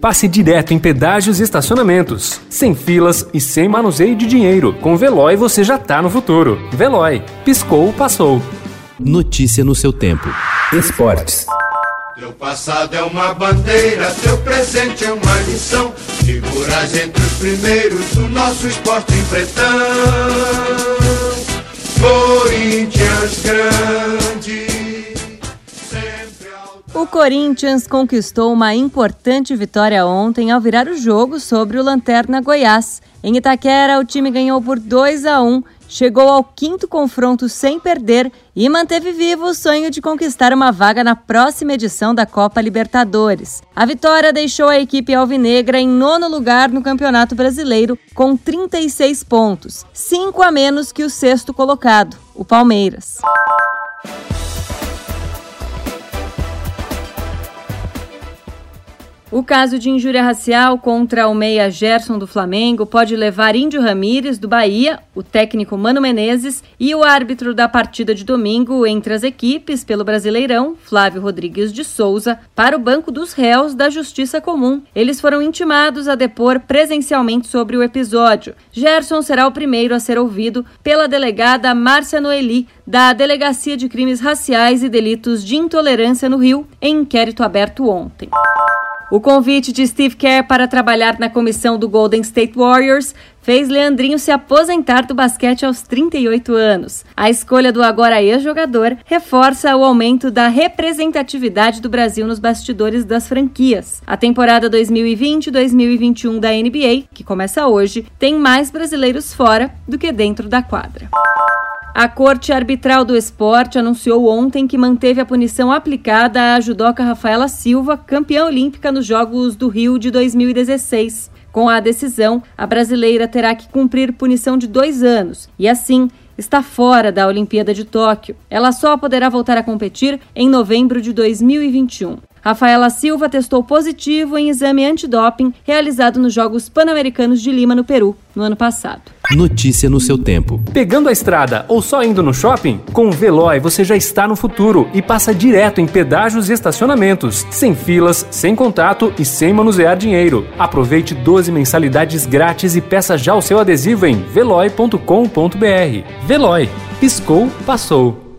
passe direto em pedágios e estacionamentos, sem filas e sem manuseio de dinheiro. Com Veloy você já tá no futuro. Veloy, piscou, passou. Notícia no seu tempo. Esportes. Teu passado é uma bandeira, teu presente é uma lição. Figuras entre os primeiros do nosso esporte em pretão. Corinthians grande. O Corinthians conquistou uma importante vitória ontem ao virar o jogo sobre o Lanterna Goiás. Em Itaquera, o time ganhou por 2 a 1 chegou ao quinto confronto sem perder e manteve vivo o sonho de conquistar uma vaga na próxima edição da Copa Libertadores. A vitória deixou a equipe alvinegra em nono lugar no Campeonato Brasileiro, com 36 pontos, cinco a menos que o sexto colocado, o Palmeiras. O caso de injúria racial contra o meia Gerson do Flamengo pode levar Índio Ramírez do Bahia, o técnico Mano Menezes e o árbitro da partida de domingo entre as equipes pelo Brasileirão, Flávio Rodrigues de Souza, para o banco dos réus da Justiça Comum. Eles foram intimados a depor presencialmente sobre o episódio. Gerson será o primeiro a ser ouvido pela delegada Márcia Noeli, da Delegacia de Crimes Raciais e Delitos de Intolerância no Rio, em inquérito aberto ontem. O convite de Steve Kerr para trabalhar na comissão do Golden State Warriors fez Leandrinho se aposentar do basquete aos 38 anos. A escolha do agora ex-jogador reforça o aumento da representatividade do Brasil nos bastidores das franquias. A temporada 2020-2021 da NBA, que começa hoje, tem mais brasileiros fora do que dentro da quadra. A Corte Arbitral do Esporte anunciou ontem que manteve a punição aplicada à judoca Rafaela Silva, campeã olímpica nos Jogos do Rio de 2016. Com a decisão, a brasileira terá que cumprir punição de dois anos e, assim, está fora da Olimpíada de Tóquio. Ela só poderá voltar a competir em novembro de 2021. Rafaela Silva testou positivo em exame antidoping realizado nos Jogos Pan-Americanos de Lima, no Peru, no ano passado. Notícia no seu tempo. Pegando a estrada ou só indo no shopping? Com o Veloy você já está no futuro e passa direto em pedágios e estacionamentos, sem filas, sem contato e sem manusear dinheiro. Aproveite 12 mensalidades grátis e peça já o seu adesivo em veloy.com.br. Veloy. Piscou, passou.